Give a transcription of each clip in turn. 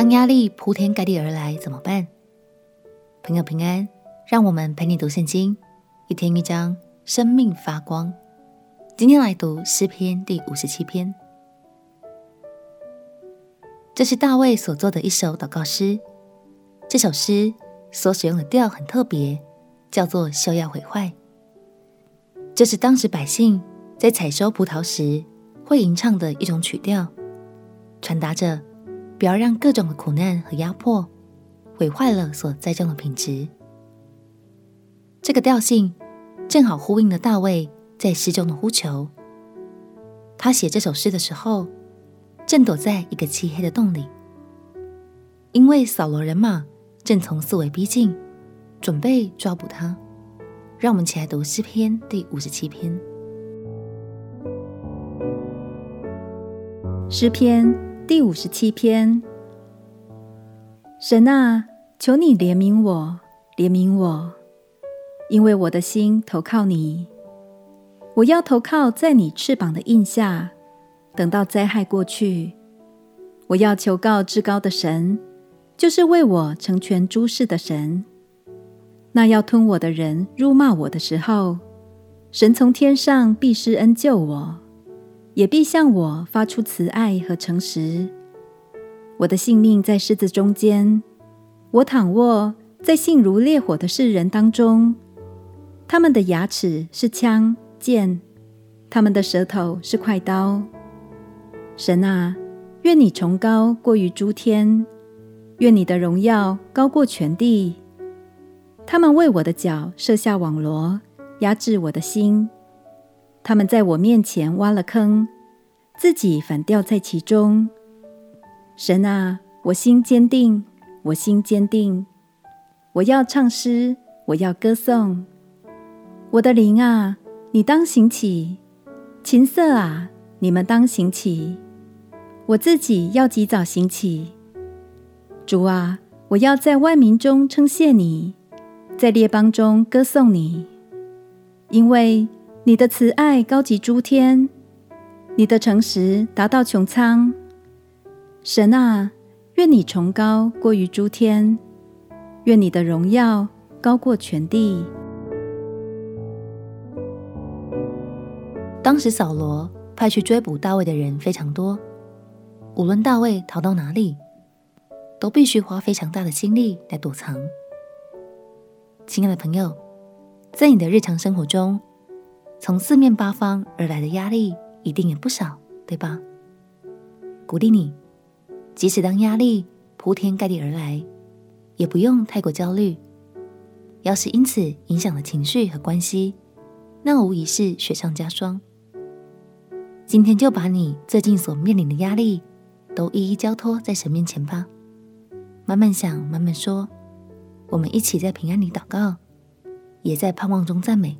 当压力铺天盖地而来，怎么办？朋友平安，让我们陪你读圣经，一天一章，生命发光。今天来读诗篇第五十七篇，这是大卫所作的一首祷告诗。这首诗所使用的调很特别，叫做休要毁坏。这是当时百姓在采收葡萄时会吟唱的一种曲调，传达着不要让各种的苦难和压迫毁坏了所栽种的品质。这个调性正好呼应了大卫在诗中的呼求。他写这首诗的时候，正躲在一个漆黑的洞里，因为扫罗人马正从四围逼近，准备抓捕他。让我们起来读诗篇第五十七篇。诗篇第五十七篇。神啊，求你怜悯我，怜悯我，因为我的心投靠你。我要投靠在你翅膀的印下，等到灾害过去。我要求告至高的神，就是为我成全诸事的神。那要吞我的人辱骂我的时候，神从天上必施恩救我，也必向我发出慈爱和诚实。我的性命在狮子中间，我躺卧在性如烈火的世人当中。他们的牙齿是枪剑，他们的舌头是快刀。神啊，愿你崇高过于诸天，愿你的荣耀高过全地。他们为我的脚设下网罗，压制我的心。他们在我面前挖了坑，自己反掉在其中。神啊，我心坚定，我心坚定。我要唱诗，我要歌颂。我的灵啊，你当行起；琴瑟啊，你们当行起。我自己要及早行起。主啊，我要在万民中称谢你。在列邦中歌颂你，因为你的慈爱高及诸天，你的诚实达到穹苍。神啊，愿你崇高过于诸天，愿你的荣耀高过全地。当时扫罗派去追捕大卫的人非常多，无论大卫逃到哪里，都必须花非常大的精力来躲藏。亲爱的朋友，在你的日常生活中，从四面八方而来的压力一定也不少，对吧？鼓励你，即使当压力铺天盖地而来，也不用太过焦虑。要是因此影响了情绪和关系，那无疑是雪上加霜。今天就把你最近所面临的压力，都一一交托在神面前吧。慢慢想，慢慢说。我们一起在平安里祷告，也在盼望中赞美，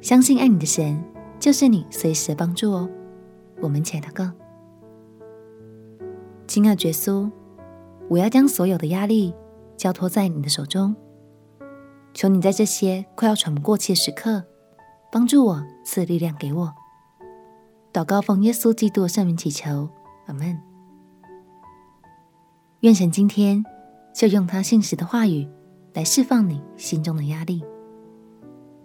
相信爱你的神就是你随时的帮助哦。我们一起来祷告，亲爱的耶稣，我要将所有的压力交托在你的手中，求你在这些快要喘不过气的时刻，帮助我，赐力量给我。祷告奉耶稣基督的圣名祈求，阿门。愿神今天。就用他信实的话语来释放你心中的压力，